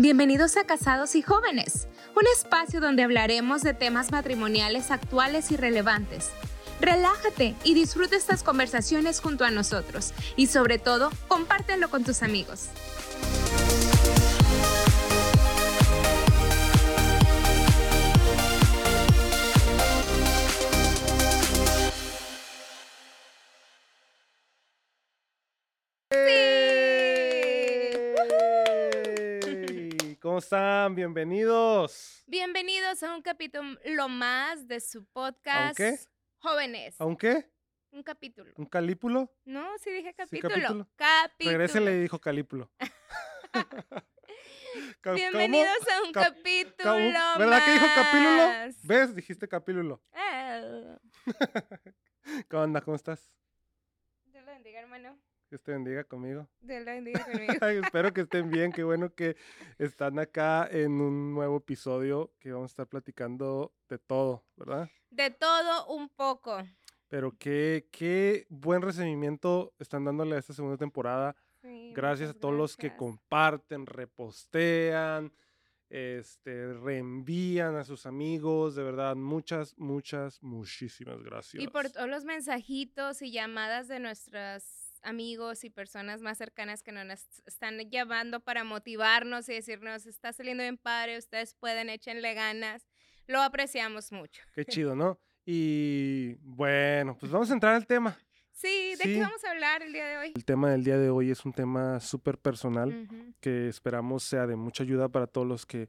Bienvenidos a Casados y Jóvenes, un espacio donde hablaremos de temas matrimoniales actuales y relevantes. Relájate y disfruta estas conversaciones junto a nosotros y sobre todo, compártelo con tus amigos. ¿Cómo están? Bienvenidos. Bienvenidos a un capítulo más de su podcast. qué? Jóvenes. ¿A un qué? Un capítulo. ¿Un calípulo? No, sí dije Sí, capítulo. capítulo. capítulo. Regrésele y dijo calípulo. Ca- Bienvenidos a un Cap- capítulo ¿Cómo? ¿Verdad que dijo capílulo? más. ¿Ves? Dijiste capílulo. Ah. ¿Qué onda? ¿Cómo estás? Dios lo bendiga, hermano. Dios te bendiga conmigo. Dios lo bendiga conmigo. Espero que estén bien. Qué bueno que están acá en un nuevo episodio que vamos a estar platicando de todo, ¿verdad? De todo un poco. Pero qué, qué buen recibimiento están dándole a esta segunda temporada. Sí, Gracias a todos los que comparten, repostean, este, reenvían a sus amigos. De verdad, muchas, muchas, muchísimas gracias. Y por todos los mensajitos y llamadas de nuestros amigos y personas más cercanas que nos están llamando para motivarnos y decirnos, está saliendo bien padre, ustedes pueden, échenle ganas. Lo apreciamos mucho. Qué chido, ¿no? Y bueno, pues vamos a entrar al tema. Sí, ¿de Sí. qué vamos a hablar el día de hoy? El tema del día de hoy es un tema súper personal que esperamos sea de mucha ayuda para todos los que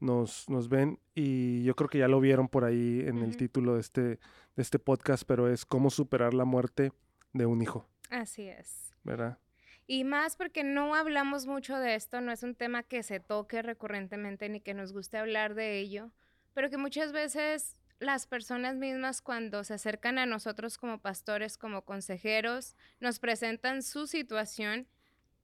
nos, nos ven. Y yo creo que ya lo vieron por ahí en el título de este, de este podcast, pero es cómo superar la muerte de un hijo, Así es. ¿verdad? Y más porque no hablamos mucho de esto, no es un tema que se toque recurrentemente ni que nos guste hablar de ello, pero que muchas veces las personas mismas cuando se acercan a nosotros como pastores, como consejeros, nos presentan su situación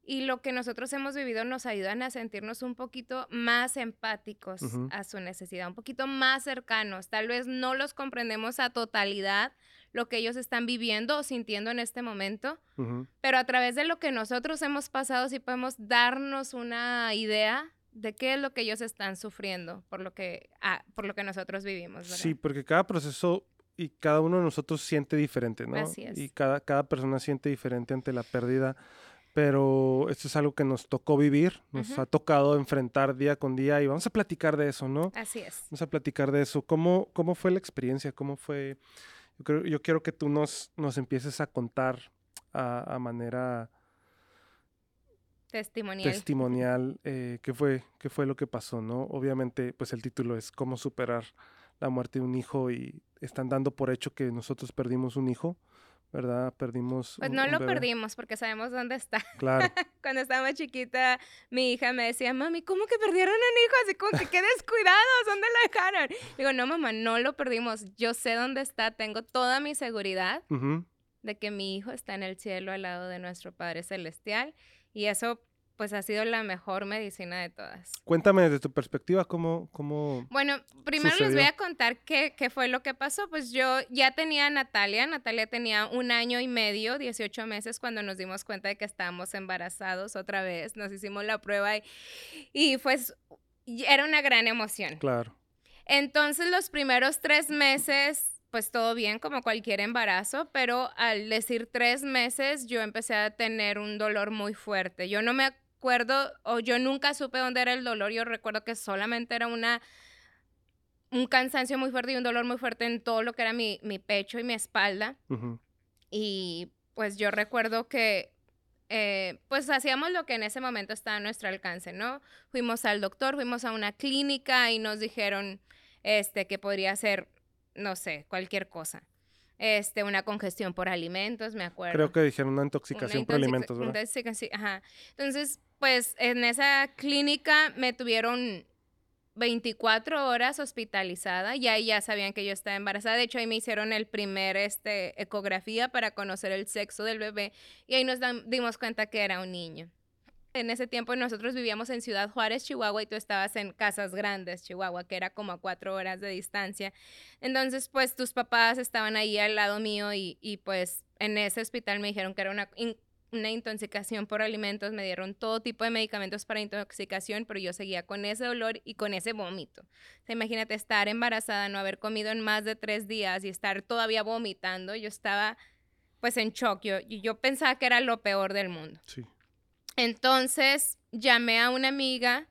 y lo que nosotros hemos vivido nos ayudan a sentirnos un poquito más empáticos a su necesidad, un poquito más cercanos. Tal vez no los comprendemos a totalidad lo que ellos están viviendo o sintiendo en este momento, Ujú. pero a través de lo que nosotros hemos pasado sí podemos darnos una idea de qué es lo que ellos están sufriendo por lo que, ah, por lo que nosotros vivimos. ¿verdad? Sí, porque cada proceso y cada uno de nosotros siente diferente, ¿no? Así es. Y cada, cada persona siente diferente ante la pérdida, pero esto es algo que nos tocó vivir, nos Ujú. ha tocado enfrentar día con día y vamos a platicar de eso, ¿no? Así es. Vamos a platicar de eso. ¿Cómo, cómo fue la experiencia? ¿Cómo fue? Yo, creo- yo quiero que tú nos, nos empieces a contar a, a manera Testimonial. testimonial eh, qué fue, qué fue lo que pasó, ¿no? Obviamente, pues el título es cómo superar la muerte de un hijo y están dando por hecho que nosotros perdimos un hijo, ¿verdad? Perdimos pues un- no un lo bebé. perdimos porque sabemos dónde está. Claro, Cuando estaba chiquita, mi hija me decía, mami, ¿cómo que perdieron un hijo? Así como que qué descuidados, ¿dónde lo dejaron? Digo, no, mamá, no lo perdimos. Yo sé dónde está, tengo toda mi seguridad de que mi hijo está en el cielo al lado de nuestro Padre Celestial y eso pues ha sido la mejor medicina de todas. Cuéntame desde tu perspectiva cómo, cómo... Bueno, primero les voy a contar qué, qué fue lo que pasó. Pues yo ya tenía a Natalia, Natalia tenía un año y medio, 18 meses, cuando nos dimos cuenta de que estábamos embarazados otra vez. Nos hicimos la prueba y, y pues era una gran emoción. Claro, Entonces los primeros tres meses, pues todo bien como cualquier embarazo, pero al decir tres meses yo empecé a tener un dolor muy fuerte. Yo no me o yo nunca supe dónde era el dolor, yo recuerdo que solamente era una un cansancio muy fuerte y un dolor muy fuerte en todo lo que era mi, mi pecho y mi espalda. Y pues yo recuerdo que eh, pues hacíamos lo que en ese momento estaba a nuestro alcance, ¿no? Fuimos al doctor, fuimos a una clínica y nos dijeron este, que podría ser, no sé, cualquier cosa. Este, una congestión por alimentos, me acuerdo. creo que dijeron una Una intoxicación por alimentos, ¿verdad? intoxicación, ajá. Entonces, pues en esa clínica me tuvieron 24 horas hospitalizada y ahí ya sabían que yo estaba embarazada. De hecho, ahí me hicieron el primer este, ecografía para conocer el sexo del bebé y ahí nos dimos cuenta que era un niño. En ese tiempo nosotros vivíamos en Ciudad Juárez, Chihuahua, y tú estabas en Casas Grandes, Chihuahua, que era como a cuatro horas de distancia. Entonces, pues tus papás estaban ahí al lado mío y, pues en ese hospital me dijeron que era una una intoxicación por alimentos, me dieron todo tipo de medicamentos para intoxicación, pero yo seguía con ese dolor y con ese vómito. imagínate estar embarazada, no haber comido en más de tres días y estar todavía vomitando. Yo estaba pues en shock. Yo, yo pensaba que era lo peor del mundo. Sí. Entonces llamé a una amiga.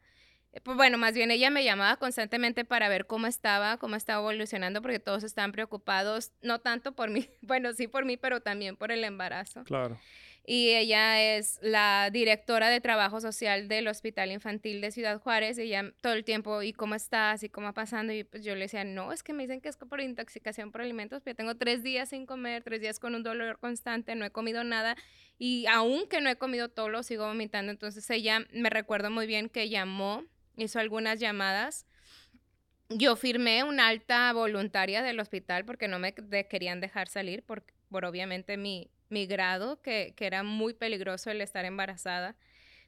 Eh, pues, bueno, más bien ella me llamaba constantemente para ver cómo estaba, cómo estaba evolucionando, porque todos estaban preocupados, no tanto por mí, bueno, sí por mí, pero también por el embarazo. Claro y ella es la directora de trabajo social del Hospital Infantil de Ciudad Juárez. Ella todo el tiempo, ¿y cómo estás? ¿Y cómo va pasando? Y pues yo le decía, no, es que me dicen que es por intoxicación por alimentos, pero yo tengo tres días sin comer, tres días con un dolor constante, no he comido nada y aunque no he comido todo, lo sigo vomitando. Entonces ella, me recuerdo muy bien que llamó, hizo algunas llamadas. Yo firmé una alta voluntaria del hospital porque no me querían dejar salir por, por obviamente mi, mi grado, que, era muy peligroso el estar embarazada.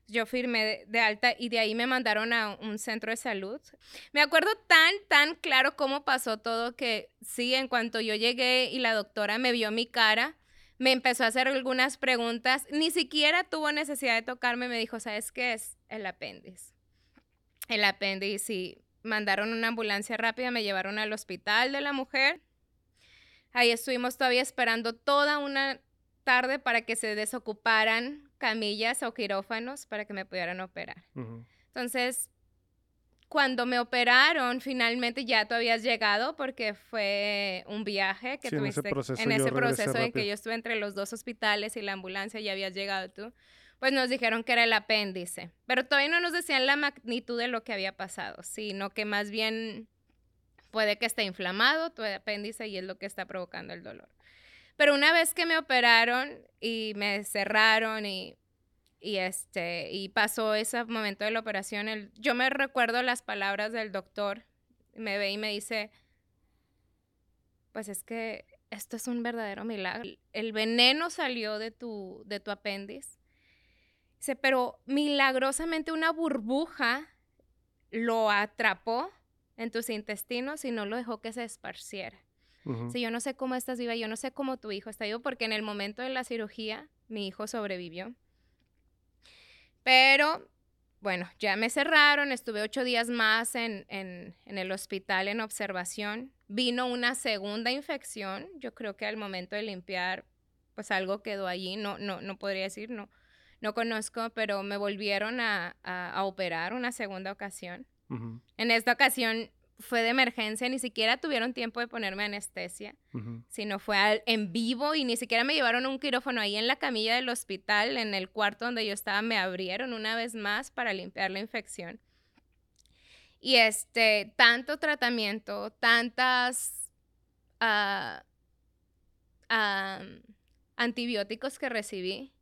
Yo firmé de, alta y de ahí me mandaron a un centro de salud. Me acuerdo tan, tan claro cómo pasó todo que sí, en cuanto yo llegué y la doctora me vio mi cara, me empezó a hacer algunas preguntas, ni siquiera tuvo necesidad de tocarme, me dijo, ¿sabes qué es? El apéndice. El apéndice y mandaron una ambulancia rápida, me llevaron al hospital de la mujer. Ahí estuvimos todavía esperando toda una tarde para que se desocuparan camillas o quirófanos para que me pudieran operar. Entonces, cuando me operaron, finalmente ya tú habías llegado porque fue un viaje que tuviste en ese proceso, en, ese proceso en que yo estuve entre los dos hospitales y la ambulancia, ya habías llegado tú. Pues nos dijeron que era el apéndice, pero todavía no nos decían la magnitud de lo que había pasado, sino que más bien puede que esté inflamado tu apéndice y es lo que está provocando el dolor. Pero una vez que me operaron y me cerraron y, y, este, y pasó ese momento de la operación, yo me recuerdo las palabras del doctor, me ve y me dice, pues es que esto es un verdadero milagro. El veneno salió de tu, de tu apéndice. Dice, pero milagrosamente una burbuja lo atrapó en tus intestinos y no lo dejó que se esparciera. Si yo no sé cómo estás viva, yo no sé cómo tu hijo está vivo, porque en el momento de la cirugía mi hijo sobrevivió. Pero bueno, ya me cerraron, estuve ocho días más en, en, el hospital en observación. Vino una segunda infección, yo creo que al momento de limpiar, pues algo quedó allí, no, no, no podría decir, no, no conozco, pero me volvieron a, a, operar una segunda ocasión. En esta ocasión fue de emergencia, ni siquiera tuvieron tiempo de ponerme anestesia, sino fue en vivo y ni siquiera me llevaron un quirófano ahí en la camilla del hospital, en el cuarto donde yo estaba, me abrieron una vez más para limpiar la infección. Y este, tanto tratamiento, tantas ah, antibióticos que recibí,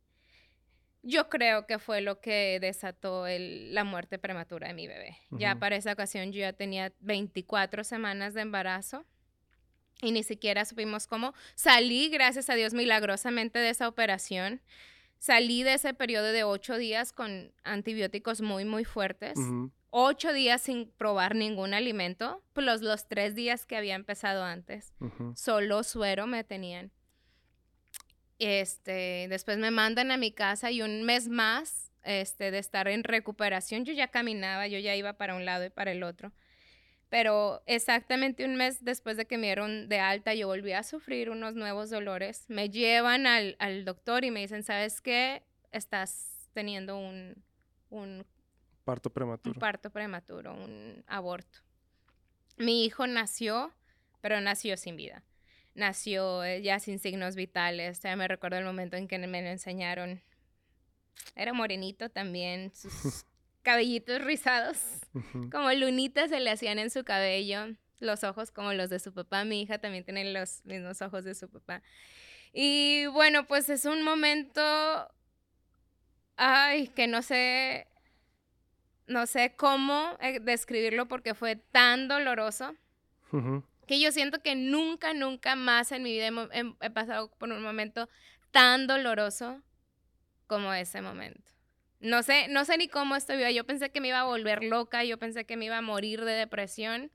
yo creo que fue lo que desató la muerte prematura de mi bebé. Ya para esa ocasión yo ya tenía 24 semanas de embarazo y ni siquiera supimos cómo. Salí, gracias a Dios, milagrosamente de esa operación. Salí de ese periodo de ocho días con antibióticos muy, muy fuertes. Ocho días sin probar ningún alimento, plus los tres días que había empezado antes. Solo suero me tenían. Este, después me mandan a mi casa y un mes más este, de estar en recuperación, yo ya caminaba, yo ya iba para un lado y para el otro. Pero exactamente un mes después de que me dieron de alta, yo volví a sufrir unos nuevos dolores. Me llevan al, al doctor y me dicen, ¿sabes qué? Estás teniendo un, un parto prematuro. Un parto prematuro, un aborto. Mi hijo nació, pero nació sin vida nació eh, ya sin signos vitales. Ya me recuerdo el momento en que me lo enseñaron. Era morenito también, sus cabellitos rizados, como lunitas se le hacían en su cabello, los ojos como los de su papá. Mi hija también tiene los mismos ojos de su papá. Y bueno, pues es un momento, ay, que no sé, no sé cómo eh, describirlo porque fue tan doloroso que yo siento que nunca, nunca más en mi vida he, pasado por un momento tan doloroso como ese momento. No sé, no sé ni cómo estoy viva. Yo pensé que me iba a volver loca, yo pensé que me iba a morir de depresión,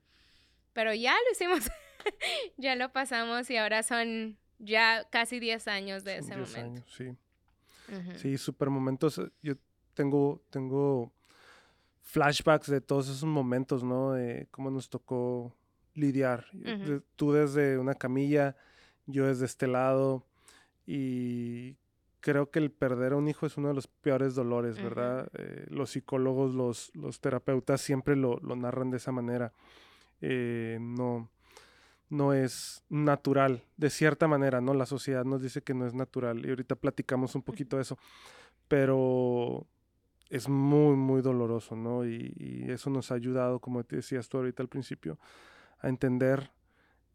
pero ya lo hicimos, ya lo pasamos y ahora son ya casi 10 años de ese momento. sí. Sí, super momentos. Eh, yo tengo, tengo flashbacks de todos esos momentos, ¿no? De cómo nos tocó lidiar. Tú desde una camilla, yo desde este lado. Y creo que el perder a un hijo es uno de los peores dolores, ¿verdad? Eh, los psicólogos, los, los terapeutas siempre lo, lo, narran de esa manera. Eh, no, no es natural, de cierta manera, ¿no? La sociedad nos dice que no es natural y ahorita platicamos un poquito de eso, pero es muy, muy doloroso, ¿no? Y, eso nos ha ayudado, como te decías tú ahorita al principio, a entender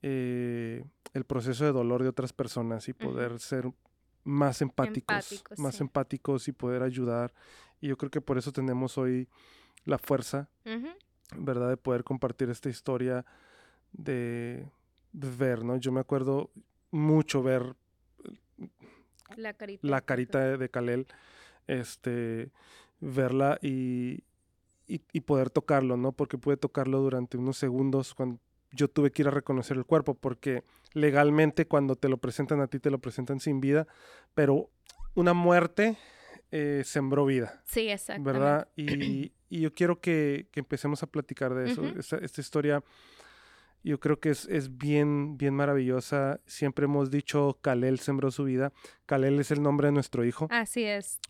eh, el proceso de dolor de otras personas y poder ser más empáticos, más empáticos y poder ayudar. Y yo creo que por eso tenemos hoy la fuerza, ¿verdad? De poder compartir esta historia de, ver, ¿no? Yo me acuerdo mucho ver la carita, la carita de, de Kalel, este, verla y, y, y, poder tocarlo, ¿no? Porque pude tocarlo durante unos segundos cuando yo tuve que ir a reconocer el cuerpo, porque legalmente cuando te lo presentan a ti, te lo presentan sin vida, pero una muerte eh, sembró vida. Sí, exacto. ¿Verdad? Y, y, yo quiero que, que, empecemos a platicar de eso. esta, esta, historia yo creo que es, es, bien, bien maravillosa. Siempre hemos dicho Kalel sembró su vida. Kalel es el nombre de nuestro hijo. Así es.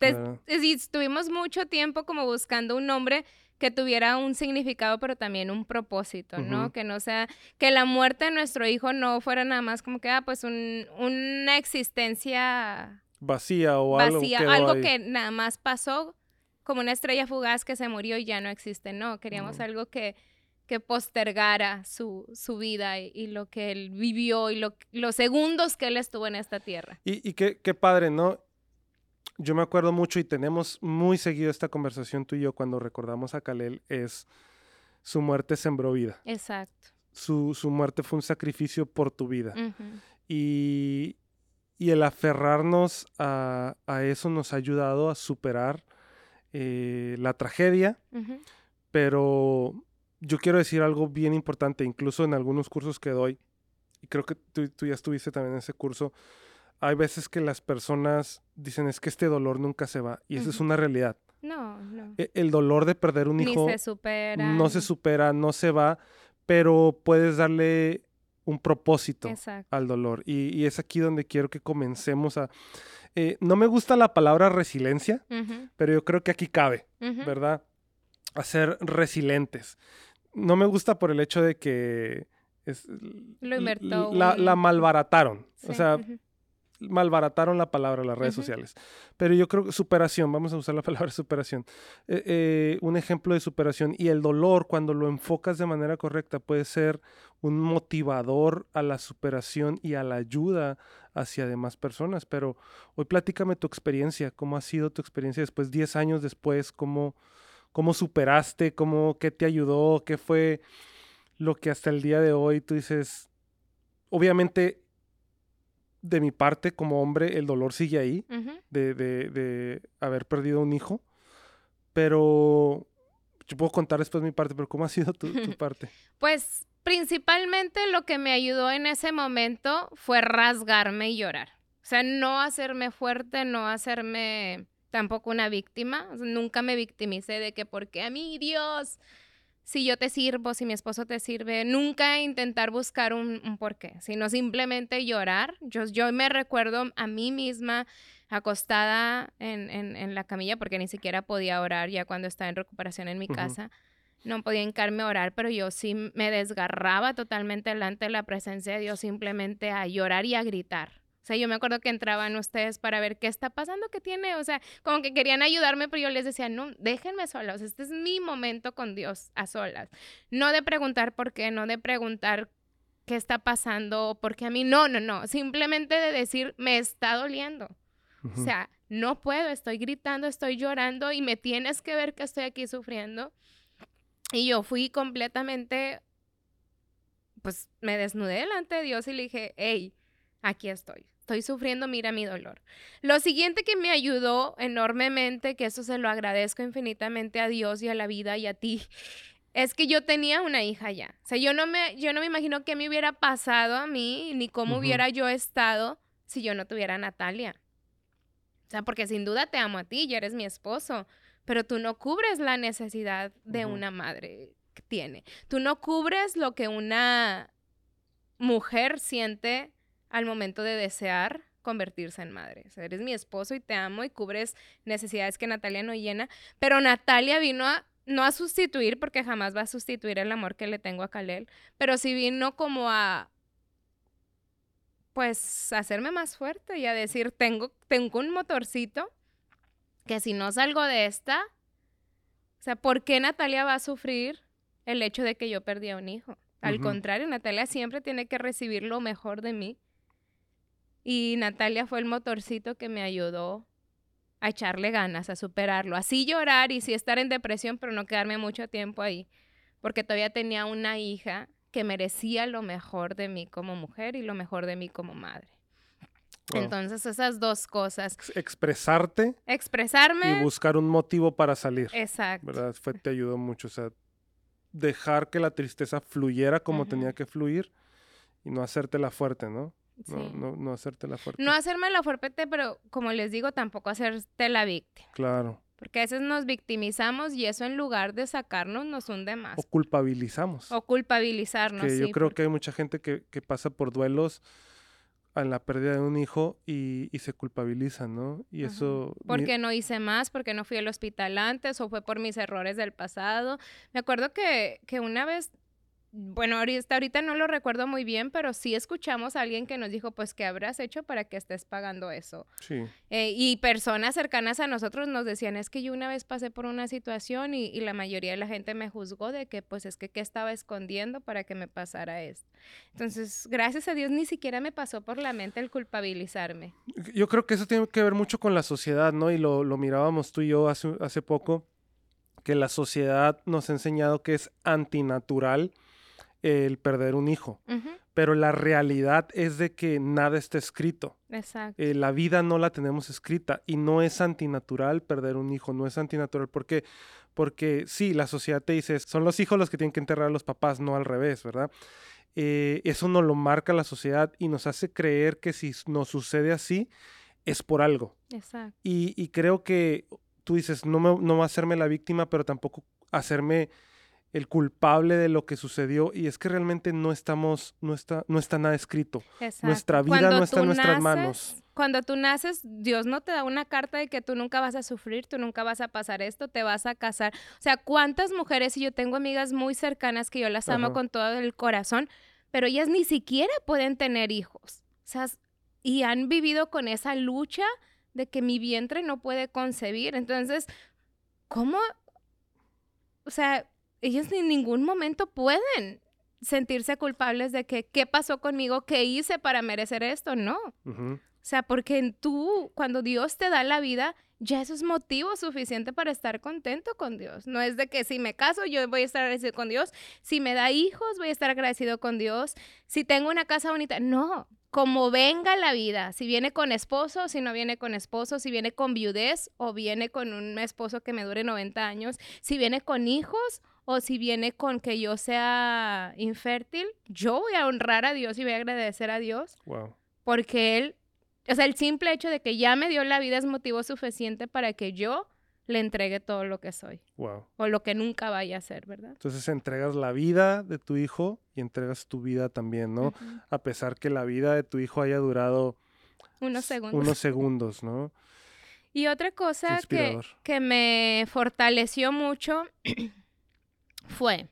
estuvimos mucho tiempo como buscando un nombre que tuviera un significado, pero también un propósito, ¿no? Que no sea, que la muerte de nuestro hijo no fuera nada más como que, ah, pues un, una existencia vacía o algo. Vacía, algo que nada más pasó como una estrella fugaz que se murió y ya no existe, no, queríamos algo que, que postergara su, su vida y, lo que él vivió y lo, los segundos que él estuvo en esta tierra. Y, y qué, qué padre, ¿no? Yo me acuerdo mucho y tenemos muy seguido esta conversación tú y yo cuando recordamos a Kalel, es su muerte sembró vida. Exacto. Su, su muerte fue un sacrificio por tu vida. y, y, el aferrarnos a, a, eso nos ha ayudado a superar eh, la tragedia, pero yo quiero decir algo bien importante, incluso en algunos cursos que doy, y creo que tú, tú ya estuviste también en ese curso, hay veces que las personas dicen es que este dolor nunca se va y esa es una realidad. No, no. E, el dolor de perder un hijo se supera. no se supera, no se va, pero puedes darle un propósito al dolor. Y, es aquí donde quiero que comencemos a... Eh, no me gusta la palabra resiliencia, pero yo creo que aquí cabe, ¿verdad? A ser resilientes. No me gusta por el hecho de que... Es, Lo invertó. La, la malbarataron. O sea, malbarataron la palabra las redes sociales. Pero yo creo que superación, vamos a usar la palabra superación. Eh, eh, un ejemplo de superación y el dolor, cuando lo enfocas de manera correcta, puede ser un motivador a la superación y a la ayuda hacia demás personas. Pero hoy platícame tu experiencia, cómo ha sido tu experiencia después, 10 años después, cómo, cómo superaste, cómo, qué te ayudó, qué fue lo que hasta el día de hoy tú dices, obviamente de mi parte como hombre el dolor sigue ahí de, de, de, haber perdido un hijo, pero yo puedo contar después mi parte, pero ¿cómo ha sido tu, tu parte? pues principalmente lo que me ayudó en ese momento fue rasgarme y llorar. O sea, no hacerme fuerte, no hacerme tampoco una víctima. nunca me victimicé de que porque a mí Dios si yo te sirvo, si mi esposo te sirve, nunca intentar buscar un, un porqué, sino simplemente llorar. Yo, yo me recuerdo a mí misma acostada en, en, en, la camilla, porque ni siquiera podía orar ya cuando estaba en recuperación en mi casa. No podía hincarme a orar, pero yo sí me desgarraba totalmente delante de la presencia de Dios, simplemente a llorar y a gritar. O sea, yo me acuerdo que entraban ustedes para ver qué está pasando, qué tiene, o sea, como que querían ayudarme, pero yo les decía, no, déjenme solos, este es mi momento con Dios a solas. No de preguntar por qué, no de preguntar qué está pasando, porque a mí, no, no, no, simplemente de decir, me está doliendo. O sea, no puedo, estoy gritando, estoy llorando y me tienes que ver que estoy aquí sufriendo. Y yo fui completamente, pues me desnudé delante de Dios y le dije, hey, aquí estoy estoy sufriendo, mira mi dolor. Lo siguiente que me ayudó enormemente, que eso se lo agradezco infinitamente a Dios y a la vida y a ti, es que yo tenía una hija ya. O sea, yo no me, yo no me imagino qué me hubiera pasado a mí, ni cómo hubiera yo estado si yo no tuviera a Natalia. O sea, porque sin duda te amo a ti, ya eres mi esposo, pero tú no cubres la necesidad de una madre que tiene. Tú no cubres lo que una mujer siente al momento de desear convertirse en madre. O sea, eres mi esposo y te amo y cubres necesidades que Natalia no llena, pero Natalia vino a no a sustituir porque jamás va a sustituir el amor que le tengo a Kalel, pero sí vino como a pues hacerme más fuerte y a decir, tengo tengo un motorcito que si no salgo de esta, o sea, ¿por qué Natalia va a sufrir el hecho de que yo perdí a un hijo? Al contrario, Natalia siempre tiene que recibir lo mejor de mí. Y Natalia fue el motorcito que me ayudó a echarle ganas, a superarlo, así llorar y sí estar en depresión, pero no quedarme mucho tiempo ahí, porque todavía tenía una hija que merecía lo mejor de mí como mujer y lo mejor de mí como madre. Wow. Entonces esas dos cosas, Ex- Expresarte y expresarme, buscar un motivo para salir. exacto, ¿Verdad? Fue, te ayudó mucho. O sea, dejar que la tristeza fluyera como tenía que fluir y no hacértela fuerte, ¿no? Sí. No, no, no hacértela fuerte. No hacerme la fuerte, pero como les digo, tampoco hacerte la víctima. Claro. Porque a veces nos victimizamos y eso en lugar de sacarnos nos hunde más. O culpabilizamos. O culpabilizarnos. que yo sí, creo porque- que hay mucha gente que, que pasa por duelos en la pérdida de un hijo y, y se culpabilizan, ¿no? Y Ajá. eso... Porque no hice más, porque no fui al hospital antes o fue por mis errores del pasado. Me acuerdo que, que una vez, bueno, ahorita, ahorita no lo recuerdo muy bien, pero sí escuchamos a alguien que nos dijo, pues, ¿qué habrás hecho para que estés pagando eso? Sí, Eh, y personas cercanas a nosotros nos decían, es que yo una vez pasé por una situación y, y la mayoría de la gente me juzgó de que pues es que qué estaba escondiendo para que me pasara esto. Entonces, gracias a Dios ni siquiera me pasó por la mente el culpabilizarme. yo creo que eso tiene que ver mucho con la sociedad, ¿no? Y lo, lo mirábamos tú y yo hace, hace poco, que la sociedad nos ha enseñado que es antinatural el perder un hijo, pero la realidad es de que nada está escrito. Exacto. Eh, la vida no la tenemos escrita y no es antinatural perder un hijo, no es antinatural porque porque sí, la sociedad te dice, son los hijos los que tienen que enterrar a los papás, no al revés, ¿verdad? Eh, eso nos lo marca la sociedad y nos hace creer que si nos sucede así, es por algo. Exacto. Y, y creo que tú dices, no, me, no va a hacerme la víctima, pero tampoco hacerme el culpable de lo que sucedió. Y es que realmente no estamos, no está, no está nada escrito. Exacto. Nuestra vida Cuando no está en nuestras naces- manos. Cuando tú naces, Dios no te da una carta de que tú nunca vas a sufrir, tú nunca vas a pasar esto, te vas a casar. O sea, ¿cuántas mujeres, y yo tengo amigas muy cercanas que yo las amo Ajá. con todo el corazón, pero ellas ni siquiera pueden tener hijos? O sea, y han vivido con esa lucha de que mi vientre no puede concebir. Entonces, ¿cómo? O sea, ellos en ningún momento pueden sentirse culpables de que qué pasó conmigo, qué hice para merecer esto, no. O sea, porque en tú, cuando Dios te da la vida, ya eso es motivo suficiente para estar contento con Dios. No es de que si me caso, yo voy a estar agradecido con Dios. Si me da hijos, voy a estar agradecido con Dios. Si tengo una casa bonita, no. Como venga la vida, si viene con esposo, si no viene con esposo, si viene con viudez o viene con un esposo que me dure 90 años, si viene con hijos o si viene con que yo sea infértil, yo voy a honrar a Dios y voy a agradecer a Dios Wow. porque él, o sea, el simple hecho de que ya me dio la vida es motivo suficiente para que yo le entregue todo lo que soy Wow. o lo que nunca vaya a ser, ¿verdad? Entonces entregas la vida de tu hijo y entregas tu vida también, ¿no? A pesar que la vida de tu hijo haya durado Unos segundos. unos segundos, ¿no? Y otra cosa que, que me fortaleció mucho fue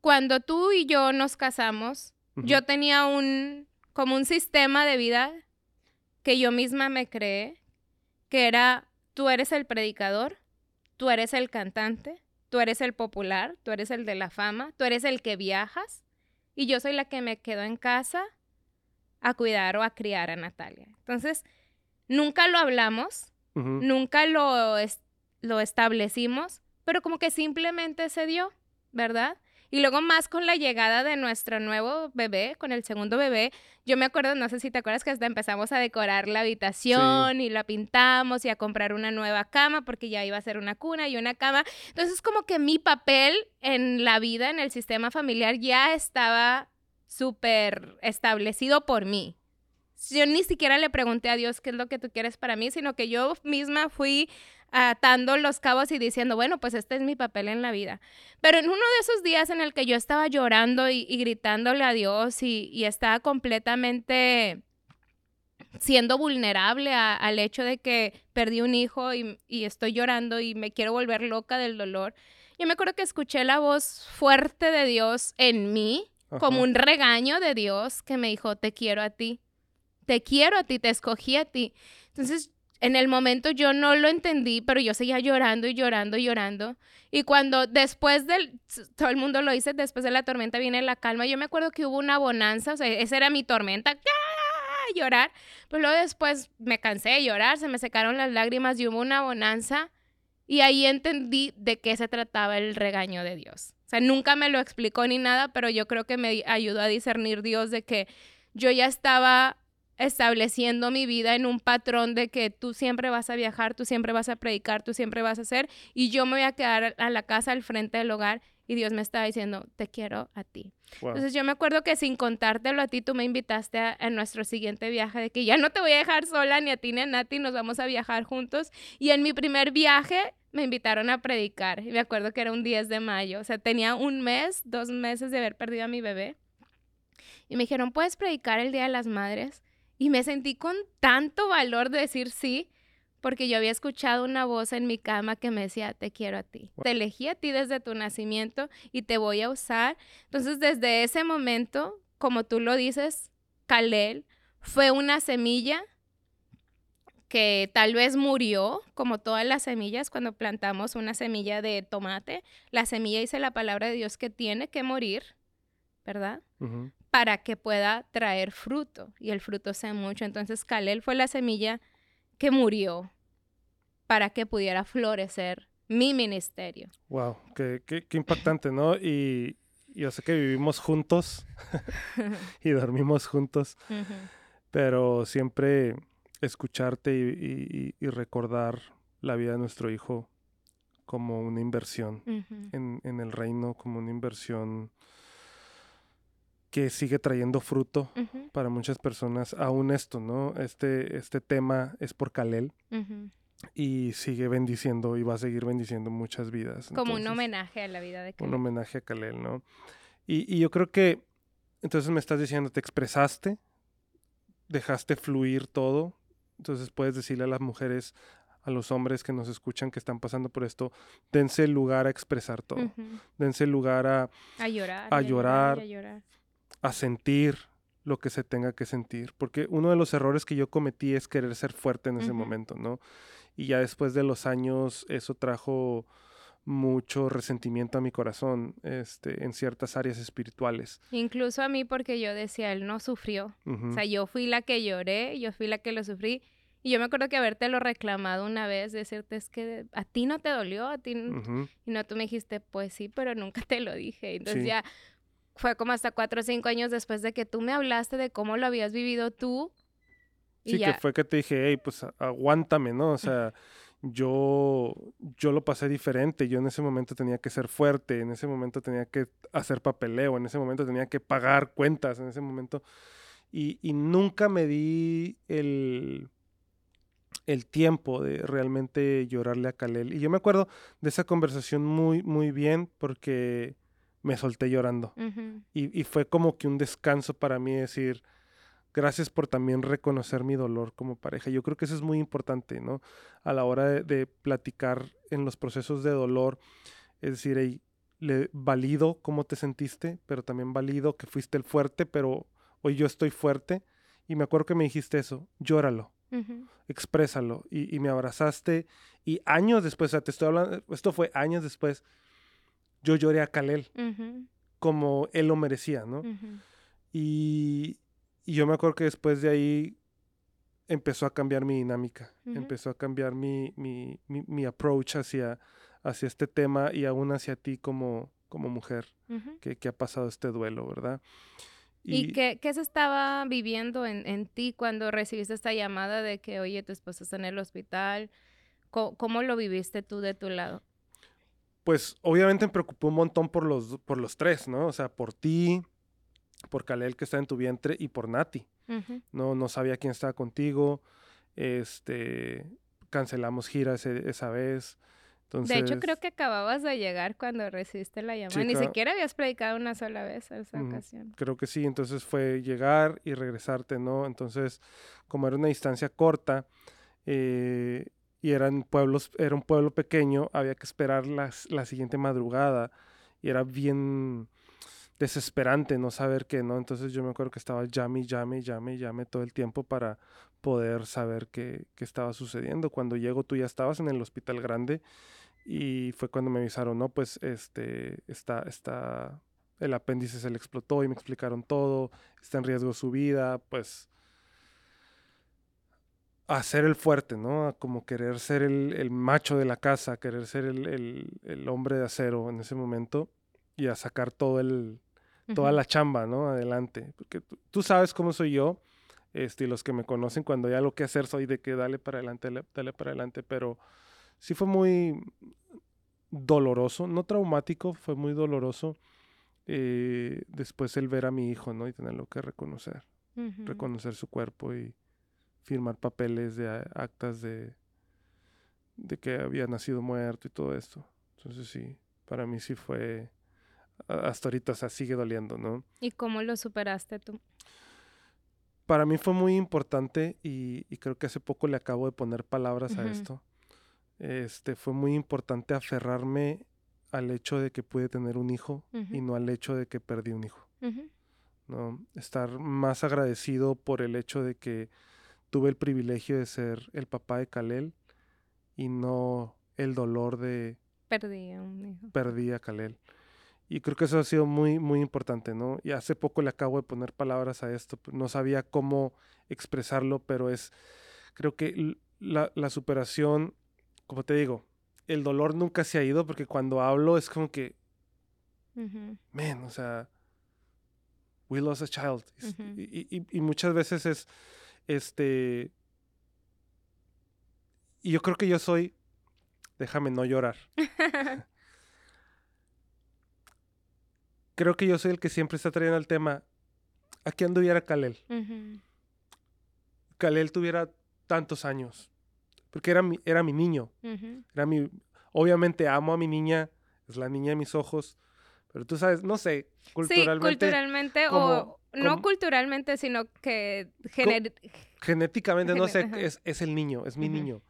cuando tú y yo nos casamos, yo tenía un como un sistema de vida que yo misma me creé, que era tú eres el predicador, tú eres el cantante, tú eres el popular, tú eres el de la fama, tú eres el que viajas y yo soy la que me quedo en casa a cuidar o a criar a Natalia. Entonces, nunca lo hablamos, nunca lo, es- lo establecimos, pero como que simplemente se dio, ¿verdad? Y luego más con la llegada de nuestro nuevo bebé, con el segundo bebé, yo me acuerdo, no sé si te acuerdas que hasta empezamos a decorar la habitación y la pintamos y a comprar una nueva cama porque ya iba a ser una cuna y una cama. Entonces como que mi papel en la vida, en el sistema familiar, ya estaba súper establecido por mí. Yo ni siquiera le pregunté a Dios qué es lo que tú quieres para mí, sino que yo misma fui atando los cabos y diciendo, bueno, pues este es mi papel en la vida. Pero en uno de esos días en el que yo estaba llorando y, gritándole a Dios y, estaba completamente siendo vulnerable al hecho de que perdí un hijo y, estoy llorando y me quiero volver loca del dolor. Yo me acuerdo que escuché la voz fuerte de Dios en mí, como un regaño de Dios que me dijo, te quiero a ti, te quiero a ti, te escogí a ti. Entonces en el momento yo no lo entendí, pero yo seguía llorando y llorando y llorando. Y cuando después del, todo el mundo lo dice, después de la tormenta viene la calma. Yo me acuerdo que hubo una bonanza, o sea, esa era mi tormenta, llorar. Pero luego después me cansé de llorar, se me secaron las lágrimas y hubo una bonanza. Y ahí entendí de qué se trataba el regaño de Dios. O sea, nunca me lo explicó ni nada, pero yo creo que me ayudó a discernir Dios de que yo ya estaba estableciendo mi vida en un patrón de que tú siempre vas a viajar, tú siempre vas a predicar, tú siempre vas a hacer, y yo me voy a quedar a la casa al frente del hogar y Dios me estaba diciendo, te quiero a ti. Entonces yo me acuerdo que sin contártelo a ti, tú me invitaste a, nuestro siguiente viaje, de que ya no te voy a dejar sola, ni a ti ni a Nati, nos vamos a viajar juntos. Y en mi primer viaje me invitaron a predicar, y me acuerdo que era un 10 de mayo, o sea, tenía un mes, dos meses de haber perdido a mi bebé. Y me dijeron, ¿puedes predicar el Día de las Madres? Y me sentí con tanto valor de decir sí, porque yo había escuchado una voz en mi cama que me decía, te quiero a ti. Te elegí a ti desde tu nacimiento y te voy a usar. Entonces, desde ese momento, como tú lo dices, Kalel fue una semilla que tal vez murió, como todas las semillas, cuando plantamos una semilla de tomate. La semilla dice la palabra de Dios que tiene que morir, ¿verdad? para que pueda traer fruto y el fruto sea mucho. Entonces Kalel fue la semilla que murió para que pudiera florecer mi ministerio. Wow, qué, qué, impactante, ¿no? Y yo sé que vivimos juntos y dormimos juntos, pero siempre escucharte y, recordar la vida de nuestro hijo como una inversión en, en, el reino, como una inversión que sigue trayendo fruto para muchas personas, aún esto, ¿no? Este, este tema es por Kalel y sigue bendiciendo y va a seguir bendiciendo muchas vidas. Como un homenaje a la vida de Kalel. Un homenaje a Kalel, ¿no? Y, y yo creo que, entonces me estás diciendo, te expresaste, dejaste fluir todo, entonces puedes decirle a las mujeres, a los hombres que nos escuchan que están pasando por esto, dense lugar a expresar todo. Dense lugar a, a llorar. A, llorar, a llorar a sentir lo que se tenga que sentir, porque uno de los errores que yo cometí es querer ser fuerte en ese momento, ¿no? Y ya después de los años eso trajo mucho resentimiento a mi corazón este, en ciertas áreas espirituales. Incluso a mí porque yo decía, él no sufrió. O sea, yo fui la que lloré, yo fui la que lo sufrí. Y yo me acuerdo que haberte lo reclamado una vez, decirte es que a ti no te dolió, a ti... Y no, tú me dijiste, pues sí, pero nunca te lo dije. Entonces ya fue como hasta cuatro o cinco años después de que tú me hablaste de cómo lo habías vivido tú. sí, que fue que te dije, hey, pues aguántame, ¿no? O sea, yo, yo lo pasé diferente. Yo en ese momento tenía que ser fuerte, en ese momento tenía que hacer papeleo, en ese momento tenía que pagar cuentas, en ese momento. Y, y nunca me di el, el tiempo de realmente llorarle a Kalel. Y yo me acuerdo de esa conversación muy, muy bien porque me solté llorando. y, fue como que un descanso para mí decir, gracias por también reconocer mi dolor como pareja. Yo creo que eso es muy importante, ¿no? A la hora de, platicar en los procesos de dolor, es decir, le valido cómo te sentiste, pero también valido que fuiste el fuerte, pero hoy yo estoy fuerte. Y me acuerdo que me dijiste eso, llóralo. Exprésalo y, y, me abrazaste y años después, o sea, te estoy hablando, esto fue años después, yo lloré a Kalel como él lo merecía, ¿no? y, yo me acuerdo que después de ahí empezó a cambiar mi dinámica, empezó a cambiar mi, mi, mi, approach hacia, hacia este tema y aún hacia ti como, como mujer que, que, ha pasado este duelo, ¿verdad? ¿Y, qué, qué, se estaba viviendo en, en, ti cuando recibiste esta llamada de que, oye, tu esposa está en el hospital? ¿Cómo, lo viviste tú de tu lado? Pues obviamente me preocupó un montón por los, por los tres, ¿no? O sea, por ti, por Kalel que está en tu vientre y por Nati. No, no sabía quién estaba contigo. Este, cancelamos gira esa vez. de hecho, creo que acababas de llegar cuando recibiste la llamada. Ni siquiera habías predicado una sola vez esa ocasión. Creo que sí. Entonces fue llegar y regresarte, ¿no? Entonces, como era una distancia corta eh, y eran pueblos, era un pueblo pequeño, había que esperar la siguiente madrugada y era bien desesperante no saber qué, ¿no? Entonces yo me acuerdo que estaba llame, llame, llame, llame todo el tiempo para poder saber qué, qué, estaba sucediendo. Cuando llego tú ya estabas en el hospital grande y fue cuando me avisaron, no, pues este, está, está, el apéndice se le explotó y me explicaron todo, está en riesgo su vida, pues hacer el fuerte, ¿no? Como querer ser el, el macho de la casa, querer ser el, el, el hombre de acero en ese momento y a sacar todo el, toda la chamba, ¿no? Adelante. Porque tú, sabes cómo soy yo, este, y los que me conocen, cuando hay algo que hacer, soy de que dale para adelante, dale, para adelante, pero sí fue muy doloroso, no traumático, fue muy doloroso eh, después el ver a mi hijo, ¿no? Y tenerlo que reconocer, reconocer su cuerpo y firmar papeles de actas de, de que había nacido muerto y todo esto. Entonces sí, para mí sí fue hasta ahorita, o sea, sigue doliendo, ¿no? ¿Y cómo lo superaste tú? Para mí fue muy importante y, creo que hace poco le acabo de poner palabras a esto. Este, fue muy importante aferrarme al hecho de que pude tener un hijo y no al hecho de que perdí un hijo. ¿no? Estar más agradecido por el hecho de que tuve el privilegio de ser el papá de Kalel y no el dolor de... Perdí a un hijo. Perdí a Kalel. Y creo que eso ha sido muy, muy importante, ¿no? Y hace poco le acabo de poner palabras a esto. No sabía cómo expresarlo, pero es, creo que la, superación, como te digo, el dolor nunca se ha ido porque cuando hablo es como que, man, o sea, we lost a child. y, y, muchas veces es, este, y yo creo que yo soy, déjame no llorar. creo que yo soy el que siempre está trayendo el tema. Aquí anduviera Kalel. Kalel tuviera tantos años. Porque era mi, era mi niño. Era mi. Obviamente amo a mi niña. Es la niña de mis ojos. Pero tú sabes, no sé, culturalmente. Sí, culturalmente o no culturalmente, sino que genéticamente, no sé, es, es, el niño, es mi niño.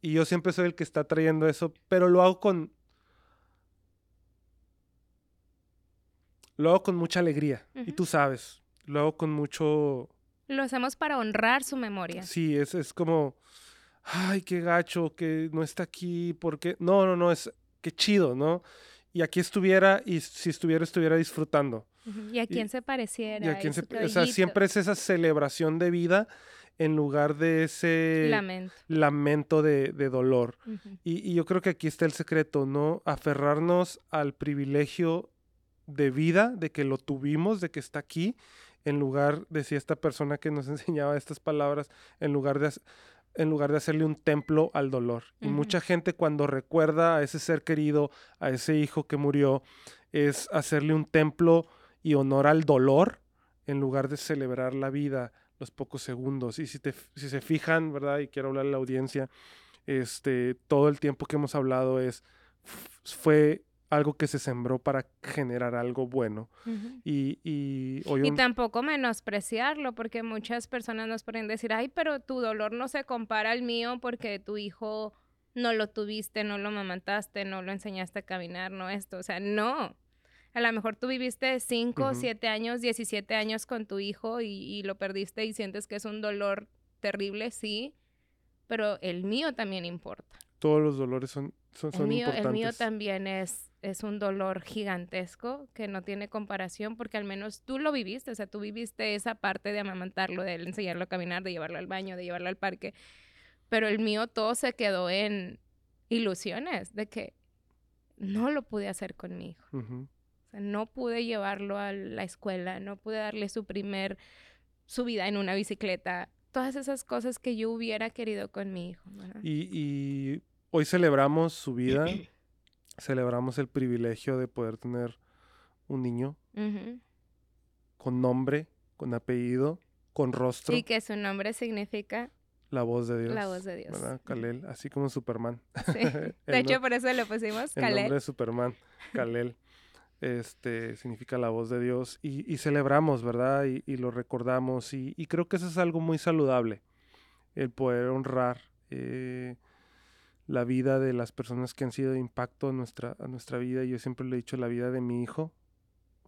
Y yo siempre soy el que está trayendo eso, pero lo hago con, lo hago con mucha alegría. Y tú sabes, lo hago con mucho... Lo hacemos para honrar su memoria. Sí, es, es como, ay, qué gacho, que no está aquí, porque... No, no, no, es qué chido, ¿no? Y aquí estuviera, y si estuviera, estuviera disfrutando. ¿Y a quién se pareciera? Y a quién se, o sea, siempre es esa celebración de vida en lugar de ese lamento, lamento de, de dolor. y, y, yo creo que aquí está el secreto, ¿no? Aferrarnos al privilegio de vida, de que lo tuvimos, de que está aquí, en lugar de si esta persona que nos enseñaba estas palabras, en lugar de, en lugar de hacerle un templo al dolor. Y mucha gente cuando recuerda a ese ser querido, a ese hijo que murió, es hacerle un templo y honor al dolor en lugar de celebrar la vida los pocos segundos. Y si, te, si se fijan, ¿verdad? Y quiero hablar a la audiencia, este, todo el tiempo que hemos hablado es, fue algo que se sembró para generar algo bueno. y, y, y tampoco menospreciarlo, porque muchas personas nos pueden decir, ay, pero tu dolor no se compara al mío porque tu hijo no lo tuviste, no lo mamantaste, no lo enseñaste a caminar, no esto. O sea, no. A lo mejor tú viviste 5, 7 años, 17 años con tu hijo y, y lo perdiste y sientes que es un dolor terrible, sí, pero el mío también importa. Todos los dolores son, son, el mío, importantes. El mío también es es un dolor gigantesco que no tiene comparación porque al menos tú lo viviste, o sea, tú viviste esa parte de amamantarlo, de enseñarlo a caminar, de llevarlo al baño, de llevarlo al parque, pero el mío todo se quedó en ilusiones de que no lo pude hacer con mi hijo. Sea, no pude llevarlo a la escuela, no pude darle su primer subida en una bicicleta, todas esas cosas que yo hubiera querido con mi hijo. Y, y hoy celebramos su vida. celebramos el privilegio de poder tener un niño con nombre, con apellido, con rostro. Y que su nombre significa la voz de Dios. La voz de Dios. ¿verdad? Kalel, así como Superman. Sí. De hecho, por eso le pusimos Kalel. El nombre de Superman, Kalel. Este, significa la voz de Dios. Y, y celebramos, ¿verdad? Y, y lo recordamos. Y, y, creo que eso es algo muy saludable. El poder honrar eh, la vida de las personas que han sido de impacto a nuestra, a nuestra vida. Yo siempre le he dicho, la vida de mi hijo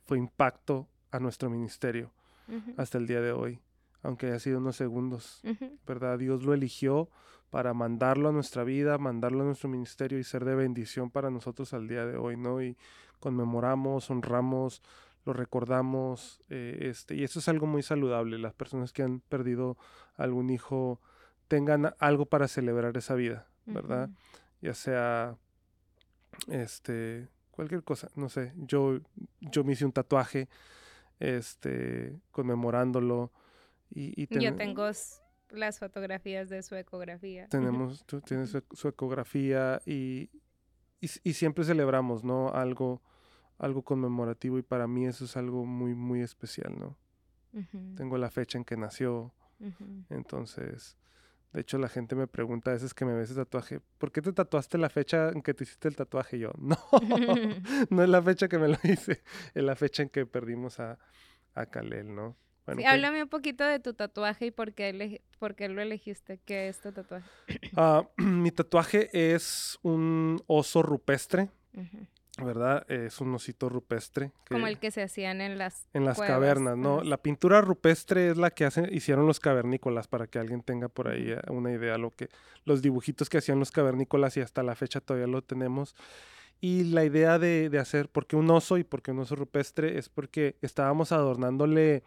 fue impacto a nuestro ministerio uh -huh. hasta el día de hoy aunque haya sido unos segundos, uh -huh. ¿verdad? Dios lo eligió para mandarlo a nuestra vida, mandarlo a nuestro ministerio y ser de bendición para nosotros al día de hoy, ¿no? Y conmemoramos, honramos, lo recordamos, eh, este, y eso es algo muy saludable. Las personas que han perdido algún hijo tengan algo para celebrar esa vida, ¿verdad? Uh -huh. Ya sea, este, cualquier cosa, no sé. Yo, yo me hice un tatuaje, este, conmemorándolo. Y, y ten... Yo tengo las fotografías de su ecografía. Tenemos, tú tienes su, su ecografía y, y, y, siempre celebramos, ¿no? Algo, algo conmemorativo y para mí eso es algo muy, muy especial, ¿no? Uh -huh. Tengo la fecha en que nació, uh -huh. entonces, de hecho la gente me pregunta a veces que me ves el tatuaje, ¿por qué te tatuaste la fecha en que te hiciste el tatuaje? Y yo, no, no es la fecha que me lo hice, es la fecha en que perdimos a, a Kalel, ¿no? Bueno, sí, háblame un poquito de tu tatuaje y por qué, por qué lo elegiste. ¿Qué es tu tatuaje? Uh, mi tatuaje es un oso rupestre, uh -huh. ¿verdad? Es un osito rupestre. Que, Como el que se hacían en las En las cuevas. cavernas, ¿no? Uh -huh. La pintura rupestre es la que hacen, hicieron los cavernícolas, para que alguien tenga por ahí eh, una idea. Lo que, los dibujitos que hacían los cavernícolas y hasta la fecha todavía lo tenemos. Y la idea de, de hacer, ¿por qué un oso y por qué un oso rupestre? Es porque estábamos adornándole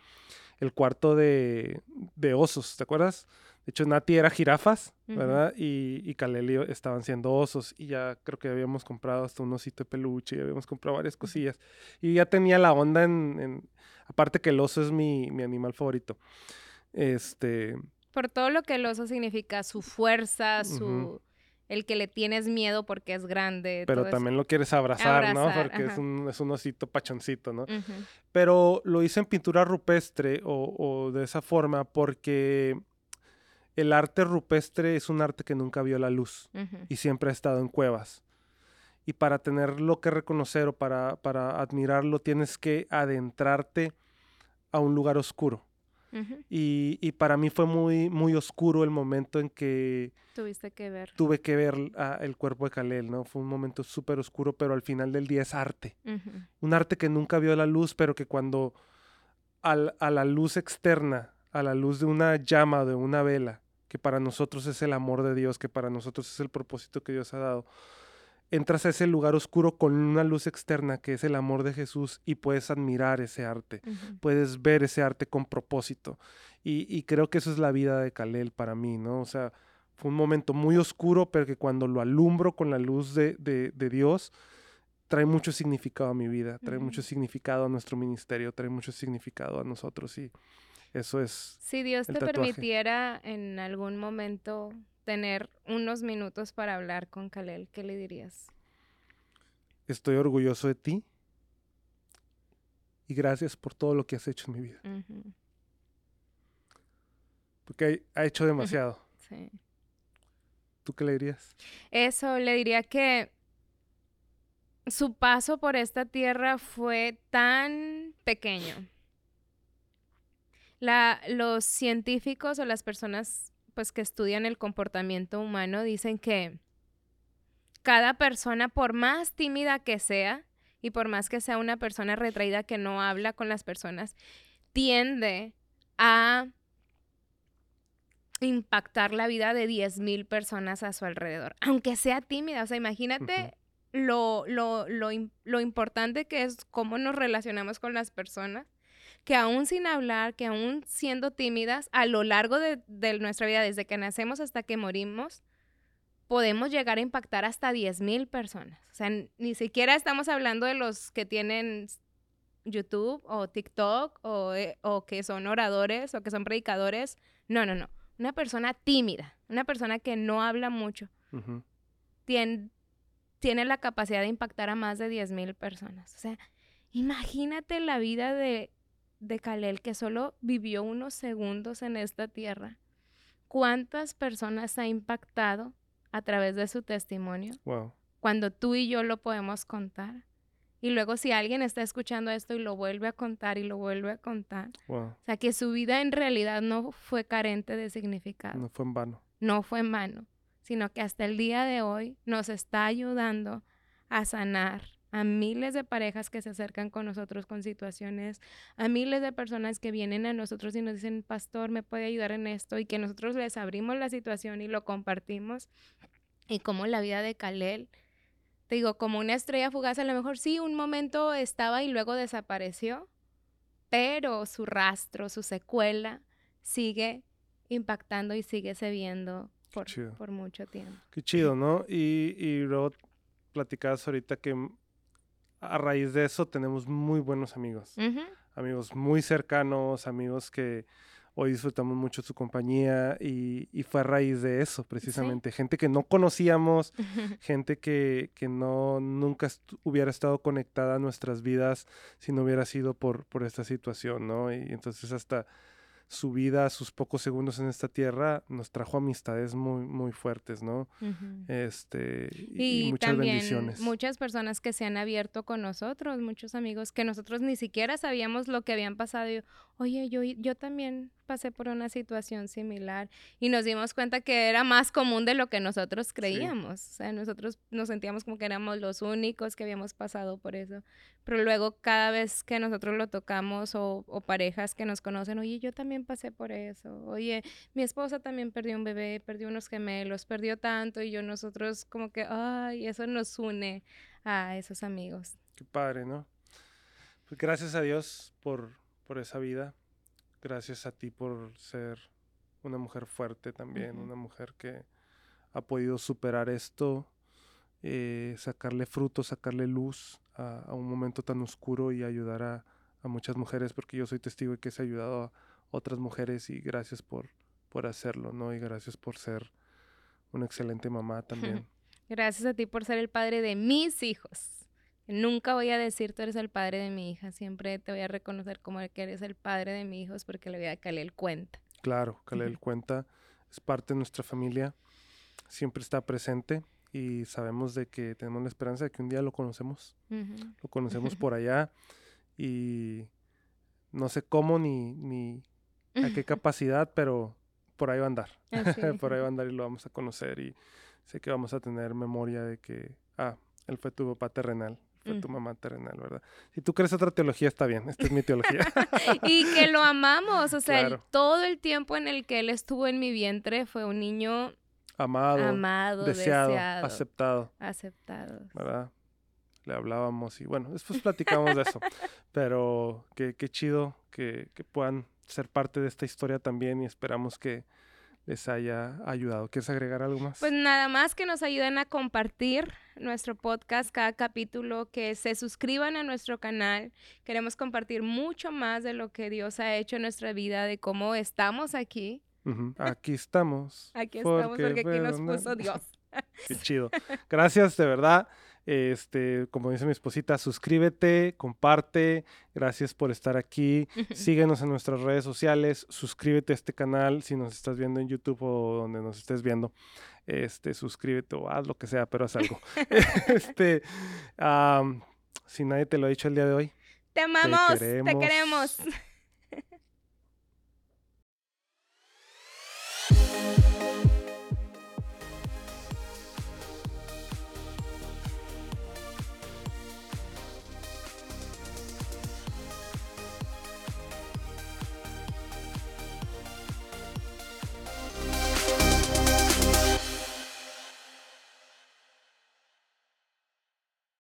el cuarto de, de, osos, ¿te acuerdas? De hecho, Nati era jirafas, ¿verdad? Uh -huh. Y, y Kalelio estaban siendo osos. Y ya creo que habíamos comprado hasta un osito de peluche y habíamos comprado varias cosillas. Y ya tenía la onda en... en aparte que el oso es mi, mi, animal favorito. Este... Por todo lo que el oso significa, su fuerza, su... Uh -huh el que le tienes miedo porque es grande. Pero también eso. lo quieres abrazar, abrazar ¿no? Porque es un, es un, osito pachoncito, ¿no? Uh -huh. Pero lo hice en pintura rupestre o, o, de esa forma porque el arte rupestre es un arte que nunca vio la luz uh -huh. y siempre ha estado en cuevas. Y para tenerlo que reconocer o para, para admirarlo tienes que adentrarte a un lugar oscuro. Uh -huh. y, y, para mí fue muy, muy oscuro el momento en que tuviste que ver. Tuve que ver el cuerpo de Kalel, ¿no? Fue un momento súper oscuro, pero al final del día es arte. Uh -huh. Un arte que nunca vio la luz, pero que cuando al, a la luz externa, a la luz de una llama, de una vela, que para nosotros es el amor de Dios, que para nosotros es el propósito que Dios ha dado, entras a ese lugar oscuro con una luz externa que es el amor de Jesús y puedes admirar ese arte, uh -huh. puedes ver ese arte con propósito. Y, y, creo que eso es la vida de Kalel para mí, ¿no? O sea, fue un momento muy oscuro, pero que cuando lo alumbro con la luz de, de, de Dios, trae mucho significado a mi vida, trae uh -huh. mucho significado a nuestro ministerio, trae mucho significado a nosotros y eso es... Si Dios te tatuaje. permitiera en algún momento tener unos minutos para hablar con Kalel, ¿qué le dirías? Estoy orgulloso de ti y gracias por todo lo que has hecho en mi vida. Uh -huh. Porque ha hecho demasiado. Uh -huh. Sí. ¿Tú qué le dirías? Eso, le diría que su paso por esta tierra fue tan pequeño. La, los científicos o las personas pues que estudian el comportamiento humano dicen que cada persona, por más tímida que sea, y por más que sea una persona retraída que no habla con las personas, tiende a impactar la vida de 10.000 personas a su alrededor, aunque sea tímida. O sea, imagínate uh -huh. lo, lo, lo, lo importante que es cómo nos relacionamos con las personas que aún sin hablar, que aún siendo tímidas, a lo largo de, de nuestra vida, desde que nacemos hasta que morimos, podemos llegar a impactar hasta 10.000 personas. O sea, ni siquiera estamos hablando de los que tienen YouTube o TikTok o, eh, o que son oradores o que son predicadores. No, no, no. Una persona tímida, una persona que no habla mucho, uh -huh. tiene, tiene la capacidad de impactar a más de 10.000 personas. O sea, imagínate la vida de de Kalel, que solo vivió unos segundos en esta tierra, ¿cuántas personas ha impactado a través de su testimonio? Wow. Cuando tú y yo lo podemos contar. Y luego si alguien está escuchando esto y lo vuelve a contar y lo vuelve a contar. Wow. O sea, que su vida en realidad no fue carente de significado. No fue en vano. No fue en vano, sino que hasta el día de hoy nos está ayudando a sanar a miles de parejas que se acercan con nosotros con situaciones, a miles de personas que vienen a nosotros y nos dicen, pastor, ¿me puede ayudar en esto? Y que nosotros les abrimos la situación y lo compartimos. Y como la vida de Kalel, te digo, como una estrella fugaz, a lo mejor sí, un momento estaba y luego desapareció, pero su rastro, su secuela sigue impactando y sigue se viendo por, por mucho tiempo. Qué chido, ¿no? Y, y luego platicabas ahorita que a raíz de eso tenemos muy buenos amigos. Amigos muy cercanos, amigos que hoy disfrutamos mucho su compañía y, y fue a raíz de eso, precisamente. Gente que no conocíamos, gente que, que no nunca est- hubiera estado conectada a nuestras vidas si no hubiera sido por, por esta situación, ¿no? Y entonces hasta su vida, sus pocos segundos en esta tierra, nos trajo amistades muy, muy fuertes, ¿no? Este, y, Y, y muchas también bendiciones. muchas personas que se han abierto con nosotros, muchos amigos que nosotros ni siquiera sabíamos lo que habían pasado. Oye, yo, yo también pasé por una situación similar y nos dimos cuenta que era más común de lo que nosotros creíamos. O sea, nosotros nos sentíamos como que éramos los únicos que habíamos pasado por eso. Pero luego cada vez que nosotros lo tocamos o, o parejas que nos conocen, oye, yo también pasé por eso. Oye, mi esposa también perdió un bebé, perdió unos gemelos, perdió tanto y yo nosotros como que, ay, eso nos une a esos amigos. Qué padre, ¿no? Pues gracias a Dios por, por esa vida. Gracias a ti por ser una mujer fuerte también, una mujer que ha podido superar esto, eh, sacarle fruto, sacarle luz a, a un momento tan oscuro y ayudar a, a muchas mujeres, porque yo soy testigo de que has ayudado a otras mujeres y gracias por, por hacerlo, ¿no? Y gracias por ser una excelente mamá también. Gracias a ti por ser el padre de mis hijos. Nunca voy a decir tú eres el padre de mi hija, siempre te voy a reconocer como que eres el padre de mis hijos porque le voy a caer el cuenta. Claro, Kalel cuenta, es parte de nuestra familia, siempre está presente y sabemos de que tenemos la esperanza de que un día lo conocemos, lo conocemos por allá y no sé cómo ni, ni a qué capacidad, pero por ahí va a andar, por ahí va a andar y lo vamos a conocer y sé que vamos a tener memoria de que, ah, él fue tu papá terrenal, fue tu Ujú. mamá terrenal, ¿verdad? Si tú crees otra teología, está bien, esta es mi teología. y que lo amamos, o sea, el- todo el tiempo en el que él estuvo en mi vientre fue un niño Amado, amado, deseado, deseado, aceptado. aceptado. ¿verdad? Le hablábamos y bueno, después platicamos de eso. Pero qué, qué chido que, que puedan ser parte de esta historia también y esperamos que les haya ayudado. ¿Quieres agregar algo más? Pues nada más que nos ayuden a compartir nuestro podcast, cada capítulo, que se suscriban a nuestro canal. Queremos compartir mucho más de lo que Dios ha hecho en nuestra vida, de cómo estamos aquí. Ujú, Aquí estamos. Aquí estamos porque aquí fue nos puso Dios. Qué chido. Gracias, de verdad. Este, como dice mi esposita, suscríbete, comparte. Gracias por estar aquí. Síguenos en nuestras redes sociales. Suscríbete a este canal si nos estás viendo en YouTube o donde nos estés viendo. Este, suscríbete o haz lo que sea, pero haz algo. este, si nadie te lo ha dicho el día de hoy, Te amamos, te queremos. queremos.